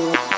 people.